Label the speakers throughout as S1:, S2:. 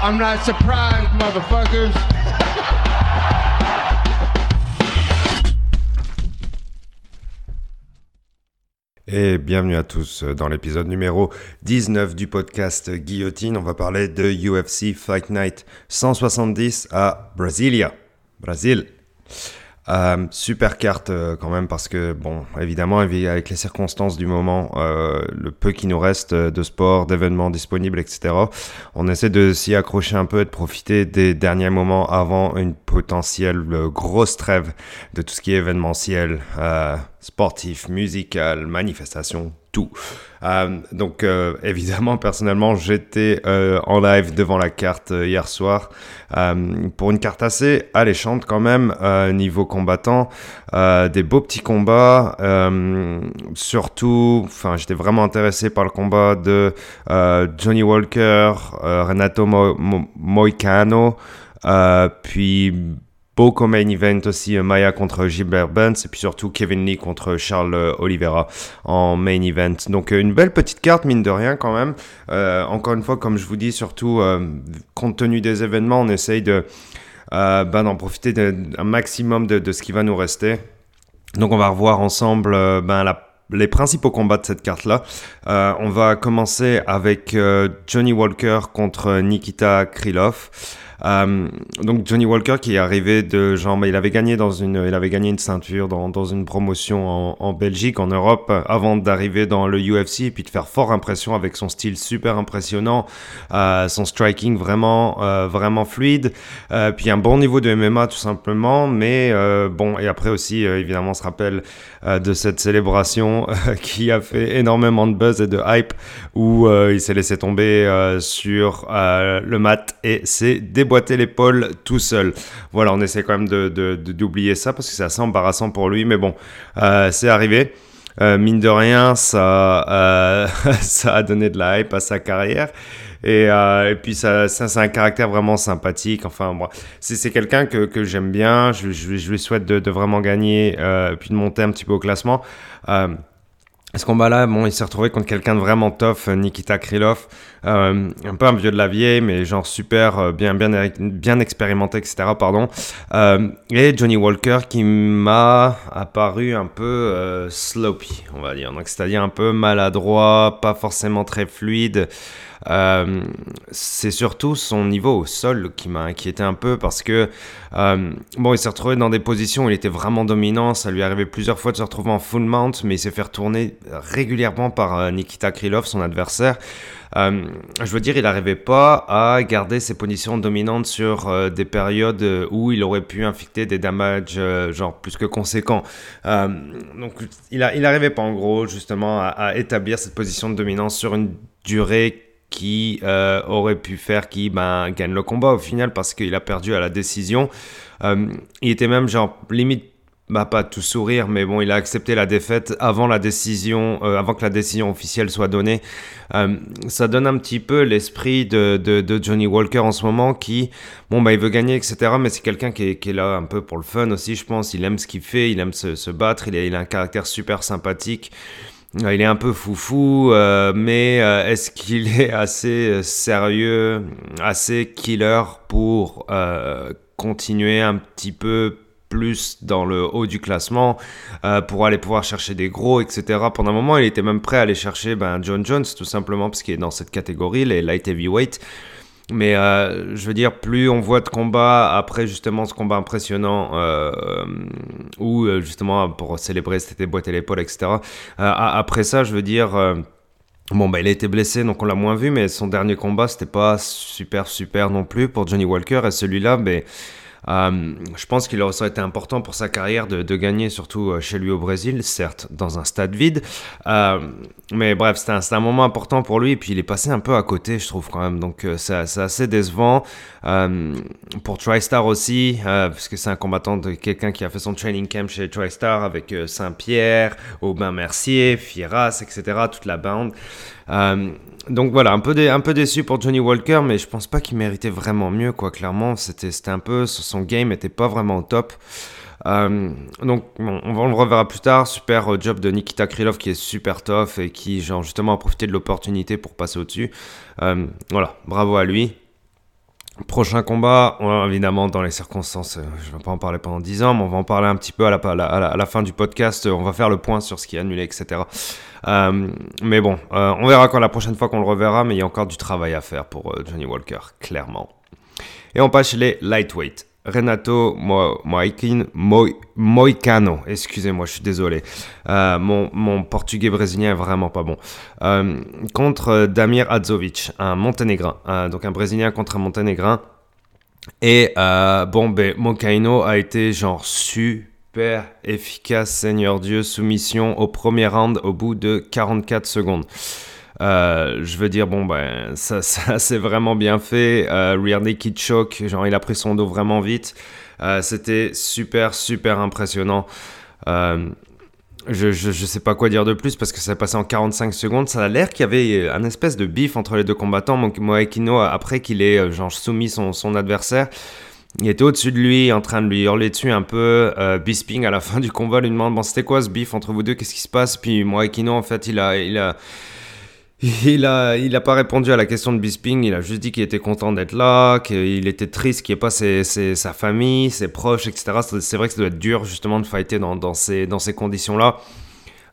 S1: I'm not surprised, motherfuckers.
S2: Et bienvenue à tous dans l'épisode numéro 19 du podcast Guillotine. On va parler de UFC Fight Night 170 à Brasilia. Brésil. Euh, super carte euh, quand même parce que bon évidemment avec les circonstances du moment euh, le peu qui nous reste de sport d'événements disponibles etc on essaie de s'y accrocher un peu et de profiter des derniers moments avant une potentielle grosse trêve de tout ce qui est événementiel sportif musical manifestation tout. Euh, donc euh, évidemment, personnellement, j'étais euh, en live devant la carte hier soir pour une carte assez alléchante quand même niveau combattant, des beaux petits combats. surtout, enfin, j'étais vraiment intéressé par le combat de Johnny Walker, Renato Moicano, puis Beau main event aussi, euh, Maya contre Gilbert Burns et puis surtout Kevin Lee contre Charles euh, Oliveira en main event. Donc euh, une belle petite carte, mine de rien quand même. encore une fois, comme je vous dis, surtout compte tenu des événements, on essaye de ben, d'en profiter un maximum de, ce qui va nous rester. Donc on va revoir ensemble ben, les principaux combats de cette carte-là. on va commencer avec Johnny Walker contre Nikita Krylov. Euh, donc Johnny Walker qui est arrivé de genre, il avait gagné dans une, il avait gagné une ceinture dans, une promotion en, Belgique, en Europe, avant d'arriver dans le UFC et puis de faire fort impression avec son style super impressionnant, euh, son striking vraiment, euh, vraiment fluide, puis un bon niveau de MMA tout simplement, mais bon et après aussi évidemment on se rappelle de cette célébration qui a fait énormément de buzz et de hype où il s'est laissé tomber sur le mat et s'est débrouillé boiter l'épaule tout seul. Voilà, on essaie quand même d'oublier de, ça parce que c'est assez embarrassant pour lui, mais bon, euh, c'est arrivé. Euh, mine de rien, ça, euh, ça a donné de la hype à sa carrière. Et, et puis ça, ça c'est un caractère vraiment sympathique. Enfin, moi, c'est quelqu'un que, que j'aime bien. Je, je, lui souhaite de, de vraiment gagner puis de monter un petit peu au classement. Ce combat-là, bon, il s'est retrouvé contre quelqu'un de vraiment tough, Nikita Krylov, euh, un peu un vieux de la vieille, mais genre super, euh, bien, bien, bien expérimenté, etc. Pardon. Euh, et Johnny Walker qui m'a apparu un peu euh, sloppy, on va dire. Donc c'est-à-dire un peu maladroit, pas forcément très fluide. Euh, c'est surtout son niveau au sol qui m'a inquiété un peu parce que euh, bon, il s'est retrouvé dans des positions où il était vraiment dominant. Ça lui arrivé plusieurs fois de se retrouver en full mount, mais il s'est fait retourner régulièrement par euh, Nikita Krylov, son adversaire. Je veux dire, il n'arrivait pas à garder ses positions dominantes sur des périodes où il aurait pu inflicter des damages genre plus que conséquents. donc, il n'arrivait pas en gros justement à, à, établir cette position de dominance sur une durée qui euh, aurait pu faire qu'il ben, gagne le combat au final parce qu'il a perdu à la décision. Euh, il était même genre limite bah pas tout sourire, mais bon, il a accepté la défaite avant la décision, euh, avant que la décision officielle soit donnée. ça donne un petit peu l'esprit de, de, Johnny Walker en ce moment, qui, bon bah, il veut gagner, etc. Mais c'est quelqu'un qui est, qui est, là un peu pour le fun aussi, je pense. Il aime ce qu'il fait, il aime se, battre, il a un caractère super sympathique. Euh, il est un peu foufou, euh, mais euh, est-ce qu'il est assez sérieux, assez killer pour continuer un petit peu plus dans le haut du classement pour aller pouvoir chercher des gros, etc. Pendant un moment, il était même prêt à aller chercher ben, John Jones, tout simplement, parce qu'il est dans cette catégorie, les light heavyweight. Mais euh, je veux dire, plus on voit de combats après justement ce combat impressionnant euh, où euh, justement pour célébrer c'était boîte l'épaule, etc. Euh, après ça, je veux dire. Bon, bah, il a été blessé, donc on l'a moins vu, mais son dernier combat, c'était pas super, super non plus pour Johnny Walker. Et celui-là, mais euh, je pense qu'il aurait été important pour sa carrière de, gagner, surtout euh, chez lui au Brésil, certes dans un stade vide. Euh, mais bref, c'était un, moment important pour lui. Et puis il est passé un peu à côté, je trouve quand même. Donc c'est assez décevant. pour TriStar aussi, parce que c'est un combattant de quelqu'un qui a fait son training camp chez TriStar avec Saint-Pierre, Aubin Mercier, Fieras, etc. Toute la bande. Euh, donc voilà, un peu, déçu pour Johnny Walker, mais je pense pas qu'il méritait vraiment mieux, quoi. Clairement, c'était un peu. Son game était pas vraiment au top. Euh, donc, bon, on, le reverra plus tard. Super euh, job de Nikita Krylov qui est super tough et qui, genre, justement, a profité de l'opportunité pour passer au-dessus. voilà, bravo à lui. Prochain combat, évidemment dans les circonstances, euh, je ne vais pas en parler pendant 10 ans, mais on va en parler un petit peu à la, à la, fin du podcast, on va faire le point sur ce qui est annulé, etc. Euh, mais bon, euh, on verra quand la prochaine fois qu'on le reverra, mais il y a encore du travail à faire pour Johnny Walker, clairement. Et on passe chez les lightweight. Renato Moicano, excusez-moi, je suis désolé. Euh, mon, portugais brésilien est vraiment pas bon. Euh, contre Damir Adzovic, un monténégrin. Euh, donc un brésilien contre un monténégrin. Et bon, ben, Moicano a été genre super efficace, Seigneur Dieu, soumission au premier round au bout de 44 secondes. Euh, je veux dire, bon, ben, ça, ça c'est vraiment bien fait. Euh, Choke, genre, il a pris son dos vraiment vite. Euh, C'était super, super impressionnant. Euh, je, je, sais pas quoi dire de plus parce que ça a passé en 45 secondes. Ça a l'air qu'il y avait un espèce de bif entre les deux combattants. Moekino, après qu'il ait genre, soumis son, son adversaire, il était au-dessus de lui, en train de lui hurler dessus un peu. Bisping, à la fin du combat, lui demande Bon, c'était quoi ce bif entre vous deux? Qu'est-ce qui se passe? Puis Moekino, en fait, il a. Il a il a, il a pas répondu à la question de Bisping, il a juste dit qu'il était content d'être là, qu'il était triste qu'il n'y ait pas ses, sa famille, ses proches, etc. C'est vrai que ça doit être dur justement de fighter dans, ces, dans ces conditions-là.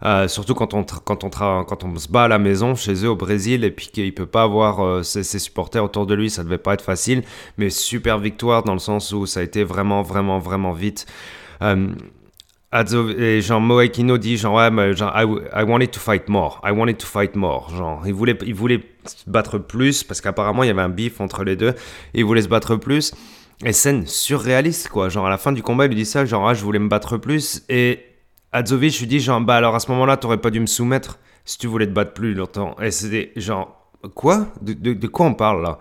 S2: Euh, surtout quand on, quand, on quand on se bat à la maison chez eux au Brésil et puis qu'il peut pas avoir euh, ses, supporters autour de lui, ça devait pas être facile. Mais super victoire dans le sens où ça a été vraiment, vraiment, vraiment vite. Euh, et genre Moekino dit genre ouais genre I, wanted to fight more. I wanted to fight more. Genre il voulait il voulait se battre plus parce qu'apparemment il y avait un bif entre les deux. Il voulait se battre plus. Et scène surréaliste quoi. Genre à la fin du combat il lui dit ça genre ah, je voulais me battre plus. Et Adzovic lui dit genre bah alors à ce moment-là t'aurais pas dû me soumettre si tu voulais te battre plus longtemps. Et c'était genre quoi? De quoi on parle là?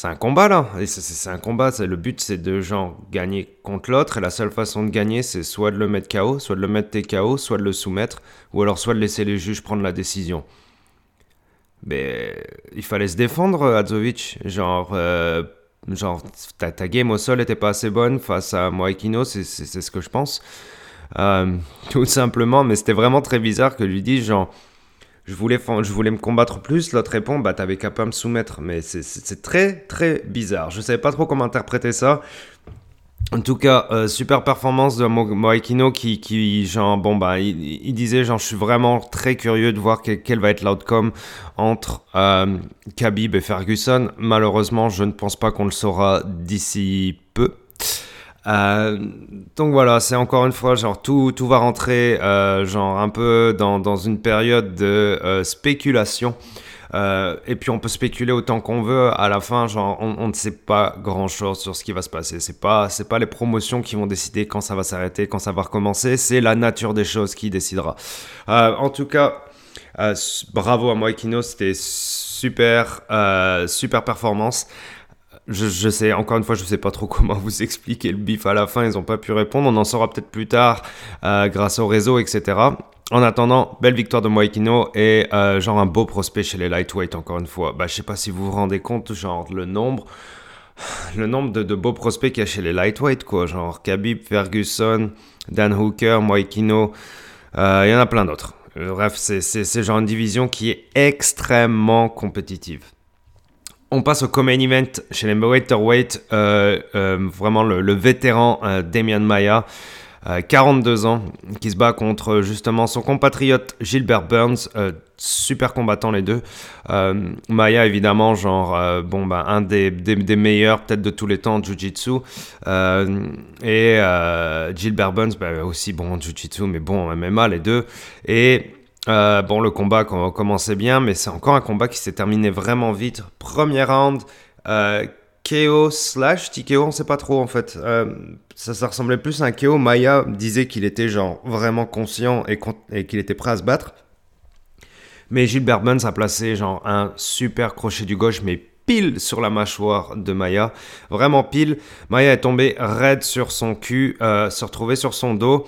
S2: C'est un combat là. C'est un combat. Le but c'est de genre gagner contre l'autre. Et la seule façon de gagner c'est soit de le mettre KO, soit de le mettre TKO, soit de le soumettre, ou alors soit de laisser les juges prendre la décision. Mais il fallait se défendre, Adzovic. Genre, euh, genre ta, game au sol était pas assez bonne face à Moekino, c'est ce que je pense. Euh, tout simplement, mais c'était vraiment très bizarre que lui dise genre je voulais, me combattre plus. L'autre répond, bah t'avais qu'à pas me soumettre. Mais c'est très très bizarre. Je savais pas trop comment interpréter ça. En tout cas, euh, super performance de Moekino qui, qui genre, bon, bah, il, disait, genre, je suis vraiment très curieux de voir quel, va être l'outcome entre euh, Khabib et Ferguson. Malheureusement, je ne pense pas qu'on le saura d'ici. Euh, donc voilà, c'est encore une fois, genre tout, tout va rentrer, euh, genre un peu dans, dans une période de euh, spéculation. et puis on peut spéculer autant qu'on veut. À la fin, genre on, ne sait pas grand chose sur ce qui va se passer. C'est pas, c'est pas les promotions qui vont décider quand ça va s'arrêter, quand ça va recommencer. C'est la nature des choses qui décidera. en tout cas, bravo à Moikino, c'était super, super performance. Je, sais, encore une fois, je sais pas trop comment vous expliquer le bif à la fin, ils n'ont pas pu répondre. On en saura peut-être plus tard euh, grâce au réseau, etc. En attendant, belle victoire de Moikino et euh, genre un beau prospect chez les lightweight, encore une fois. Bah, je sais pas si vous vous rendez compte, genre le nombre, le nombre de, beaux prospects qu'il y a chez les lightweight, quoi. Genre Khabib, Ferguson, Dan Hooker, Moikino, euh, il y en a plein d'autres. Bref, c'est genre une division qui est extrêmement compétitive. On passe au common event chez les welterweight, euh, euh, vraiment le, vétéran euh, Damian Maya, 42 ans, qui se bat contre justement son compatriote Gilbert Burns, super combattant les deux. Maya évidemment, genre bon bah un des, meilleurs peut-être de tous les temps jiu-jitsu, et Gilbert Burns bah, aussi bon en jiu-jitsu, mais bon en MMA les deux, et euh, bon, le combat commençait bien, mais c'est encore un combat qui s'est terminé vraiment vite. Premier round, euh, KO slash TKO, on sait pas trop en fait. Euh, ça, ça, ressemblait plus à un KO. Maya disait qu'il était genre vraiment conscient et, qu'il était prêt à se battre. Mais Gilbert Burns a placé genre un super crochet du gauche, mais pile sur la mâchoire de Maya. Vraiment pile. Maya est tombée raide sur son cul, se retrouvait sur son dos.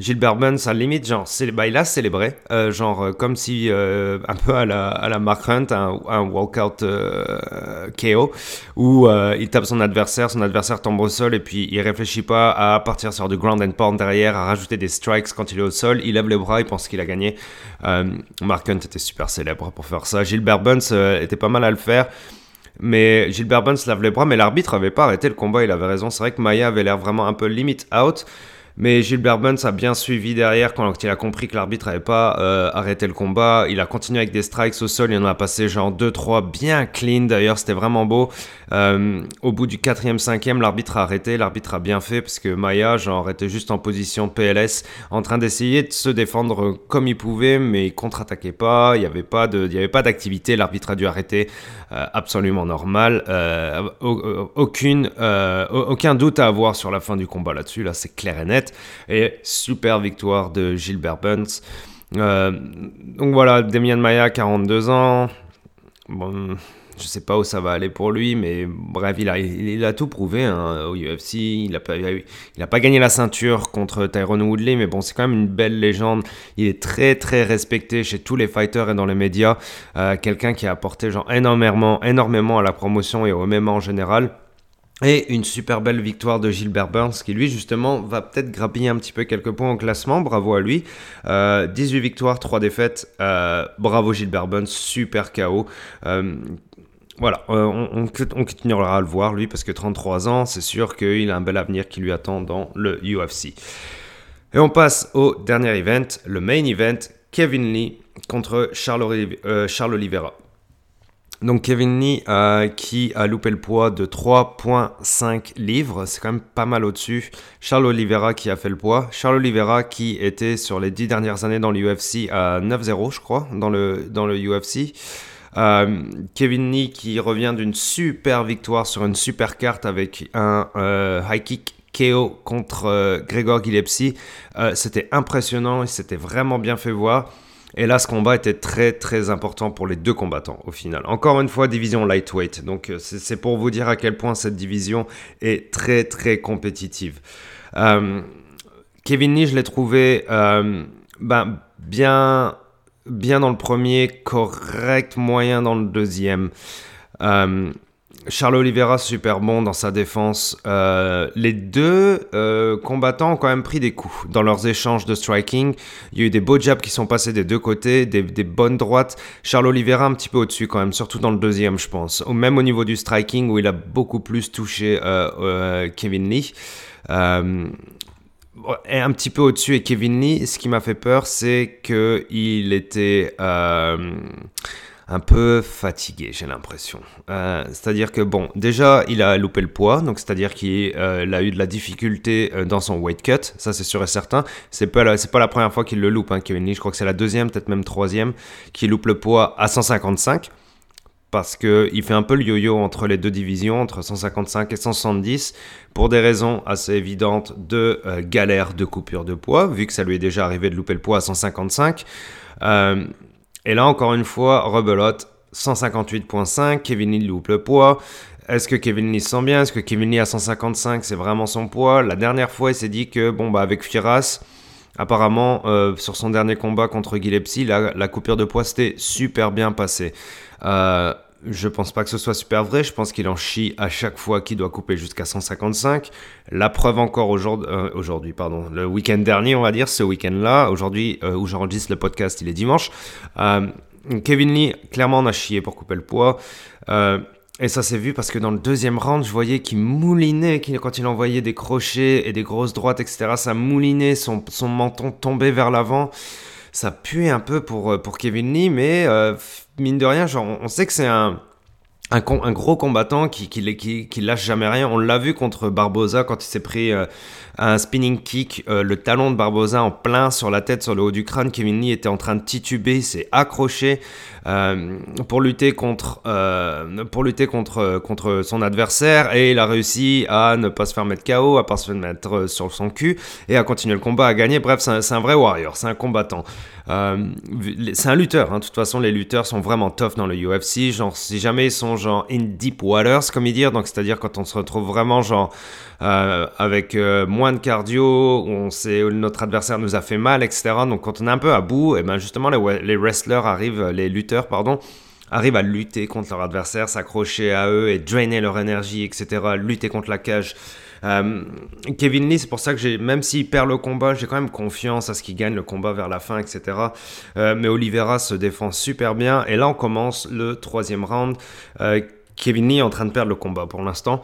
S2: Gilbert Burns, à limite, genre, bah, il a célébré, euh, genre, euh, comme si, euh, un peu à la, à la Mark Hunt, un, un walkout KO, où il tape son adversaire, son adversaire tombe au sol, et puis il réfléchit pas à partir sur du ground and pound derrière, à rajouter des strikes quand il est au sol, il lève les bras, il pense qu'il a gagné. Mark Hunt était super célèbre pour faire ça. Gilbert Burns était pas mal à le faire. Mais Gilbert Burns lave les bras, mais l'arbitre avait pas arrêté le combat, il avait raison. C'est vrai que Maya avait l'air vraiment un peu limit out. Mais Gilbert Burns a bien suivi derrière quand il a compris que l'arbitre n'avait pas euh, arrêté le combat. Il a continué avec des strikes au sol. Il en a passé genre 2-3 bien clean. D'ailleurs, c'était vraiment beau. Euh, au bout du 4 cinquième, l'arbitre a arrêté. L'arbitre a bien fait parce que Maya, genre, était juste en position PLS, en train d'essayer de se défendre comme il pouvait, mais il contre-attaquait pas. Il n'y avait pas d'activité. L'arbitre a dû arrêter. Euh, absolument normal. aucune, aucun doute à avoir sur la fin du combat là-dessus. Là, c'est clair et net. Et super victoire de Gilbert Burns. Euh, donc voilà, Demian Maya, 42 ans. Bon, je sais pas où ça va aller pour lui, mais bref, il a, tout prouvé hein, au UFC. Il n'a pas, a pas gagné la ceinture contre Tyrone Woodley, mais bon, c'est quand même une belle légende. Il est très très respecté chez tous les fighters et dans les médias. Euh, quelqu'un qui a apporté genre énormément, énormément à la promotion et au MMA en général. Et une super belle victoire de Gilbert Burns qui lui justement va peut-être grappiller un petit peu quelques points au classement. Bravo à lui. 18 euh, victoires, 3 défaites. Euh, bravo Gilbert Burns, super KO. Euh, voilà, on, on, continuera à le voir lui parce que 33 ans, c'est sûr qu'il a un bel avenir qui lui attend dans le UFC. Et on passe au dernier event, le main event, Kevin Lee contre Charles, Charles Oliveira. Donc Kevin Lee euh, qui a loupé le poids de 3.5 livres, c'est quand même pas mal au-dessus. Charles Oliveira qui a fait le poids. Charles Oliveira qui était sur les 10 dernières années dans l'UFC à 9-0 je crois, dans le, UFC. Euh, Kevin Lee qui revient d'une super victoire sur une super carte avec un euh, high kick KO contre Gregor Gillespie. c'était impressionnant, il s'était vraiment bien fait voir. Et là, ce combat était très très important pour les deux combattants au final. Encore une fois, division lightweight. Donc euh, c'est pour vous dire à quel point cette division est très très compétitive. Euh, Kevin Lee, je l'ai trouvé euh, ben, bien, bien dans le premier, correct moyen dans le deuxième. Charles Oliveira, super bon dans sa défense. Euh, les deux euh, combattants ont quand même pris des coups dans leurs échanges de striking. Il y a eu des beaux jabs qui sont passés des deux côtés, des, bonnes droites. Charles Oliveira un petit peu au-dessus quand même, surtout dans le deuxième, je pense. Même au niveau du striking où il a beaucoup plus touché euh, Kevin Lee. et un petit peu au-dessus et Kevin Lee, ce qui m'a fait peur, c'est qu'il était un peu fatigué, j'ai l'impression. Euh, c'est-à-dire que, bon, déjà, il a loupé le poids, donc c'est-à-dire qu'il euh, a eu de la difficulté euh, dans son weight cut, ça c'est sûr et certain. C'est pas, c'est pas la première fois qu'il le loupe, hein, Kevin Lee, je crois que c'est la deuxième, peut-être même troisième, qu'il loupe le poids à 155 parce qu'il fait un peu le yo-yo entre les deux divisions, entre 155 et 170, pour des raisons assez évidentes de galère de coupure de poids, vu que ça lui est déjà arrivé de louper le poids à 155. Et là, encore une fois, rebelote, 158.5, Kevin Lee loupe le poids. Est-ce que Kevin Lee se sent bien? Est-ce que Kevin Lee à 155, c'est vraiment son poids? La dernière fois, il s'est dit que, bon, bah, avec Firas, apparemment, euh, sur son dernier combat contre Gillespie, la, la coupure de poids s'était super bien passée. Euh, je pense pas que ce soit super vrai. Je pense qu'il en chie à chaque fois qu'il doit couper jusqu'à 155. La preuve encore euh, aujourd'hui, pardon, le week-end dernier, on va dire, ce week-end-là. Aujourd'hui, euh, où j'enregistre le podcast, il est dimanche. Euh, Kevin Lee, clairement, on a chié pour couper le poids. et ça s'est vu parce que dans le deuxième round, je voyais qu'il moulinait, quand il envoyait des crochets et des grosses droites, etc. Ça moulinait, son, son menton tombait vers l'avant ça pue un peu pour Kevin Lee, mais mine de rien, genre, on sait que c'est un, gros combattant qui, qui, lâche jamais rien. On l'a vu contre Barbosa quand il s'est pris euh, un spinning kick, euh, le talon de Barbosa en plein sur la tête, sur le haut du crâne. Kevin Lee était en train de tituber, il s'est accroché pour lutter contre, pour lutter contre, contre son adversaire et il a réussi à ne pas se faire mettre KO, à pas se faire mettre sur son cul et à continuer le combat, à gagner. Bref, c'est un, vrai warrior, c'est un combattant. c'est un lutteur, hein. de toute façon, les lutteurs sont vraiment tough dans le UFC. Genre, si jamais ils sont genre in deep waters, comme ils disent, donc c'est-à-dire quand on se retrouve vraiment genre euh, avec euh, moins de cardio, on sait notre adversaire nous a fait mal, etc. Donc quand on est un peu à bout, et ben justement les, les wrestlers arrivent, les lutteurs, pardon, arrivent à lutter contre leur adversaire, s'accrocher à eux et drainer leur énergie, etc. Lutter contre la cage. Euh, Kevin Lee, c'est pour ça que j'ai, même s'il perd le combat, j'ai quand même confiance à ce qu'il gagne le combat vers la fin, etc. Euh, mais Oliveira se défend super bien. Et là, on commence le troisième round. Euh, Kevin Lee est en train de perdre le combat pour l'instant.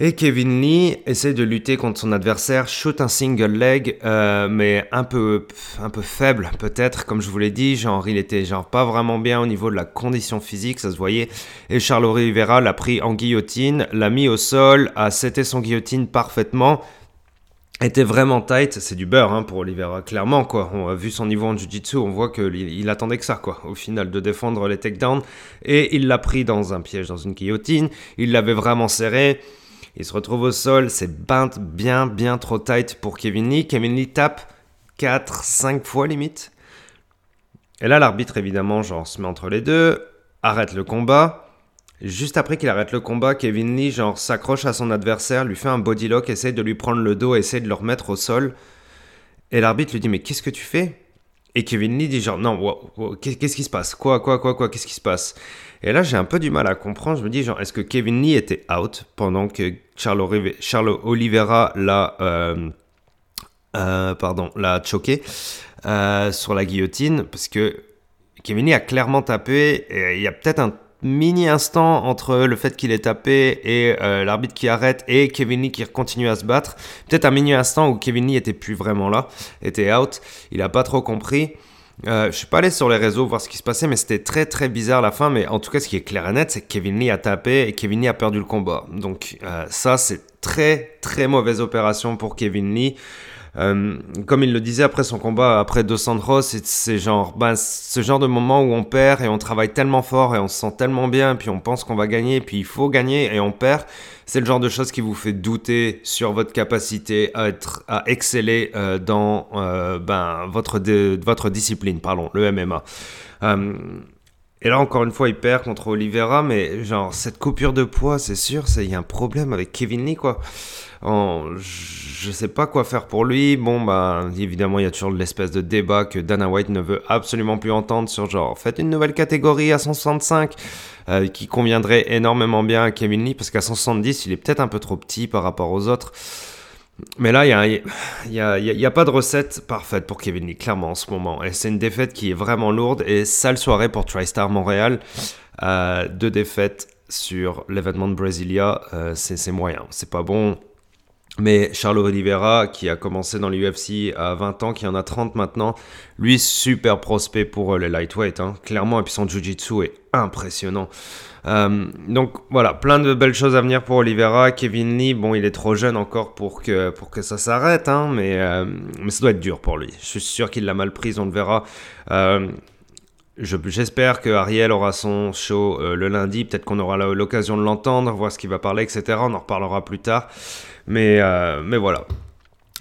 S2: Et Kevin Lee essaie de lutter contre son adversaire, shoot un single leg, euh, mais un peu, un peu faible peut-être, comme je vous l'ai dit, genre il était genre pas vraiment bien au niveau de la condition physique, ça se voyait. Et Charles Oliveira l'a pris en guillotine, l'a mis au sol, a seté son guillotine parfaitement, était vraiment tight, c'est du beurre hein, pour Oliveira, clairement quoi. On a vu son niveau en jiu-jitsu, on voit qu'il il attendait que ça quoi, au final, de défendre les takedowns. Et il l'a pris dans un piège, dans une guillotine, il l'avait vraiment serré. Il se retrouve au sol, c'est bien, bien trop tight pour Kevin Lee. Kevin Lee tape 4, 5 fois limite. Et là, l'arbitre, évidemment, genre, se met entre les deux, arrête le combat. Juste après qu'il arrête le combat, Kevin Lee, genre, s'accroche à son adversaire, lui fait un body lock, essaie de lui prendre le dos, essaie de le remettre au sol. Et l'arbitre lui dit, mais qu'est-ce que tu fais? Et Kevin Lee dit, genre, non, qu'est-ce qui se passe? Quoi, quoi, quoi, quoi, qu'est-ce qui se passe? Et là, j'ai un peu du mal à comprendre. Je me dis, genre, est-ce que Kevin Lee était out pendant que Charles, Oliveira l'a, euh, euh, pardon, l'a choqué euh, sur la guillotine Parce que Kevin Lee a clairement tapé. Il y a peut-être un mini instant entre le fait qu'il ait tapé et l'arbitre qui arrête et Kevin Lee qui continue à se battre. Peut-être un mini instant où Kevin Lee était plus vraiment là, était out. Il a pas trop compris. Euh, je suis pas allé sur les réseaux voir ce qui se passait, mais c'était très très bizarre la fin. Mais en tout cas, ce qui est clair et net, c'est que Kevin Lee a tapé et Kevin Lee a perdu le combat. Donc euh, ça, c'est très très mauvaise opération pour Kevin Lee. Euh, comme il le disait après son combat, après Dos Santos, c'est genre, ben, ce genre de moment où on perd et on travaille tellement fort et on se sent tellement bien, puis on pense qu'on va gagner, puis il faut gagner et on perd. C'est le genre de choses qui vous fait douter sur votre capacité à être, à exceller euh, dans euh, ben, votre, votre discipline, pardon, le MMA. Et là, encore une fois, il perd contre Oliveira, mais genre, cette coupure de poids, c'est sûr, il y a un problème avec Kevin Lee, quoi. En, je sais pas quoi faire pour lui. Bon, bah, évidemment, il y a toujours l'espèce de débat que Dana White ne veut absolument plus entendre sur genre, faites une nouvelle catégorie à 165 euh, qui conviendrait énormément bien à Kevin Lee parce qu'à 170, il est peut-être un peu trop petit par rapport aux autres. Mais là, il n'y a, pas de recette parfaite pour Kevin Lee, clairement, en ce moment. Et c'est une défaite qui est vraiment lourde. Et sale soirée pour TriStar Montréal. Euh, deux défaites sur l'événement de Brasilia, euh, c'est moyen. C'est pas bon. Mais Charles Oliveira, qui a commencé dans l'UFC à 20 ans, qui en a 30 maintenant, lui, super prospect pour euh, les lightweight, hein, clairement. Et puis son jiu-jitsu est impressionnant. Euh, donc voilà, plein de belles choses à venir pour Oliveira. Kevin Lee, bon, il est trop jeune encore pour que, pour que ça s'arrête, hein, mais, euh, mais ça doit être dur pour lui. Je suis sûr qu'il l'a mal prise, on le verra. J'espère que Ariel aura son show le lundi. Peut-être qu'on aura l'occasion de l'entendre, voir ce qu'il va parler, etc. On en reparlera plus tard. Mais, mais voilà.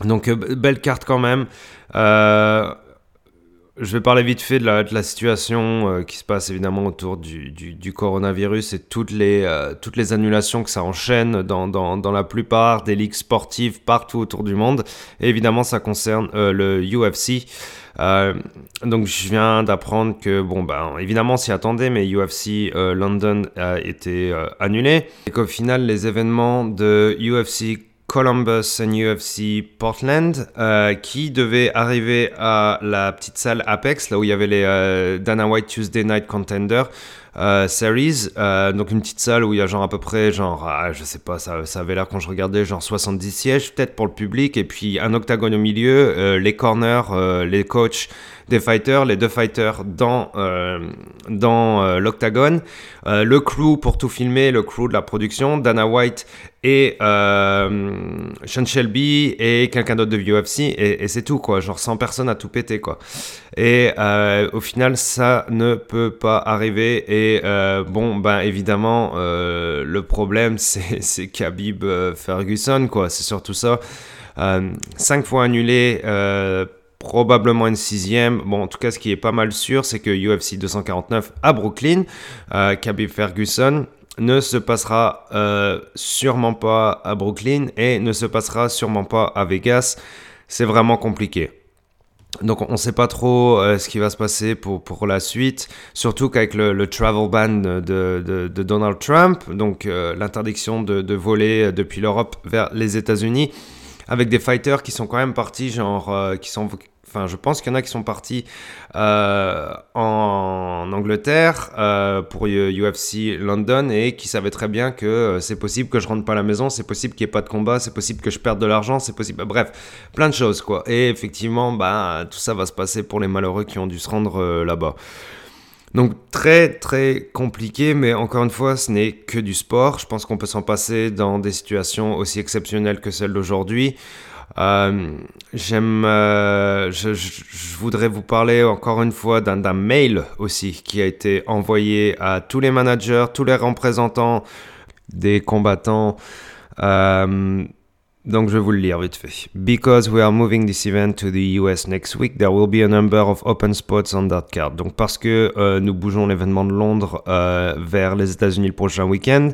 S2: Donc, belle carte quand même. Euh, je vais parler vite fait de la, situation euh, qui se passe évidemment autour du, coronavirus et toutes les, euh, toutes les annulations que ça enchaîne dans, la plupart des ligues sportives partout autour du monde. Et évidemment, ça concerne euh, le UFC. donc je viens d'apprendre que, bon, ben, évidemment, s'y attendait, mais UFC London a été annulé. Et qu'au final, les événements de UFC Columbus and UFC Portland, euh, qui devait arriver à la petite salle Apex, là où il y avait les euh, Dana White Tuesday Night Contender euh, Series, donc une petite salle où il y a genre à peu près, genre, ah, je sais pas, ça, ça avait l'air quand je regardais, genre 70 sièges peut-être pour le public, et puis un octagone au milieu, les corners, les coachs des fighters, les deux fighters dans, dans l'octagone, le crew pour tout filmer, le crew de la production, Dana White et Sean Shelby et quelqu'un d'autre de UFC et, c'est tout quoi, genre 100 personnes à tout péter quoi. Et au final ça ne peut pas arriver et bon ben évidemment le problème c'est Khabib Ferguson quoi, c'est surtout ça. cinq fois annulé probablement une sixième. Bon, en tout cas, ce qui est pas mal sûr, c'est que UFC 249 à Brooklyn, euh, Khabib Ferguson ne se passera euh, sûrement pas à Brooklyn et ne se passera sûrement pas à Vegas. C'est vraiment compliqué. Donc on ne sait pas trop euh, ce qui va se passer pour, pour la suite, surtout qu'avec le, travel ban de, de, de Donald Trump, donc euh, l'interdiction de, voler depuis l'Europe vers les États-Unis, avec des fighters qui sont quand même partis, genre, qui sont enfin, je pense qu'il y en a qui sont partis euh, en Angleterre euh, pour UFC London et qui savaient très bien que euh, c'est possible que je rentre pas à la maison, c'est possible qu'il n'y ait pas de combat, c'est possible que je perde de l'argent, c'est possible. Bref, plein de choses quoi. Et effectivement, bah, tout ça va se passer pour les malheureux qui ont dû se rendre là-bas. Donc très très compliqué, mais encore une fois, ce n'est que du sport. Je pense qu'on peut s'en passer dans des situations aussi exceptionnelles que celle d'aujourd'hui. Euh, j'aime, euh, je, voudrais vous parler encore une fois d'un mail aussi qui a été envoyé à tous les managers, tous les représentants des combattants. Euh, donc je vous le lire vite fait. Because we are moving this event to the US next week, there will be a number of open spots on that card. Donc parce que euh, nous bougeons l'événement de Londres euh, vers les États-Unis le prochain week-end,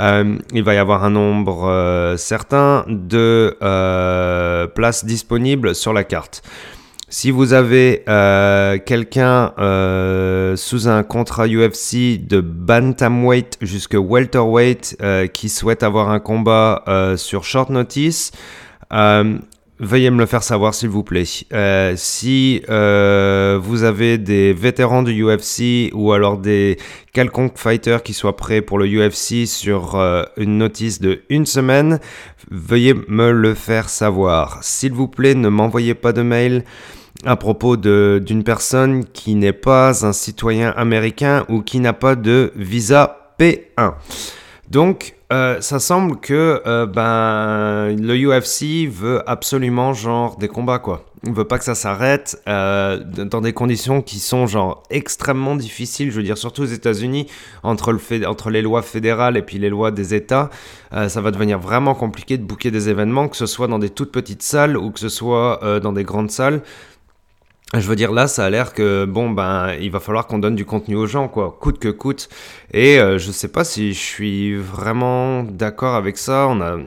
S2: euh, il va y avoir un nombre euh, certain de places disponibles sur la carte. Si vous avez euh, quelqu'un euh, sous un contrat UFC de bantamweight jusqu'à welterweight euh, qui souhaite avoir un combat sur short notice, veuillez me le faire savoir s'il vous plaît. Si vous avez des vétérans du UFC ou alors des quelconques fighters qui soient prêts pour le UFC sur une notice de une semaine, veuillez me le faire savoir. S'il vous plaît, ne m'envoyez pas de mail à propos d'une personne qui n'est pas un citoyen américain ou qui n'a pas de visa P1. Donc, euh, ça semble que euh, ben, le UFC veut absolument genre des combats quoi. Il veut pas que ça s'arrête euh, dans des conditions qui sont genre extrêmement difficiles. Je veux dire surtout aux États-Unis entre le entre les lois fédérales et puis les lois des États, ça va devenir vraiment compliqué de booker des événements, que ce soit dans des toutes petites salles ou que ce soit dans des grandes salles. Je veux dire, là, ça a l'air que, bon, ben, il va falloir qu'on donne du contenu aux gens, quoi, coûte que coûte. Et euh, je sais pas si je suis vraiment d'accord avec ça. On a...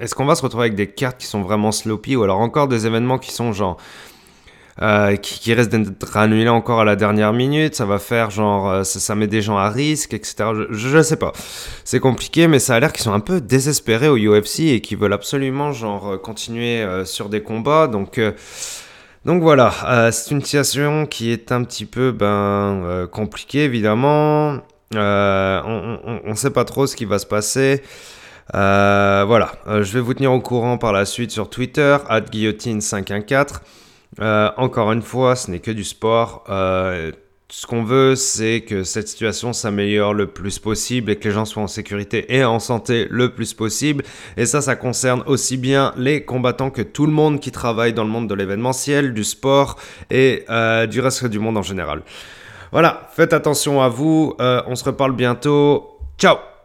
S2: Est-ce qu'on va se retrouver avec des cartes qui sont vraiment sloppy ou alors encore des événements qui sont genre. Euh, qui, qui d'être annulés encore à la dernière minute, ça va faire genre, euh, ça, ça, met des gens à risque, etc. Je, je, sais pas. C'est compliqué, mais ça a l'air qu'ils sont un peu désespérés au UFC et qu'ils veulent absolument genre continuer euh, sur des combats. Donc euh, donc voilà, euh, c'est une situation qui est un petit peu ben, euh, compliquée évidemment. Euh, on ne sait pas trop ce qui va se passer. Voilà, je vais vous tenir au courant par la suite sur Twitter, guillotine514. encore une fois, ce n'est que du sport ce qu'on veut, c'est que cette situation s'améliore le plus possible et que les gens soient en sécurité et en santé le plus possible. Et ça, ça concerne aussi bien les combattants que tout le monde qui travaille dans le monde de l'événementiel, du sport et euh, du reste du monde en général. Voilà, faites attention à vous, euh, on se reparle bientôt. Ciao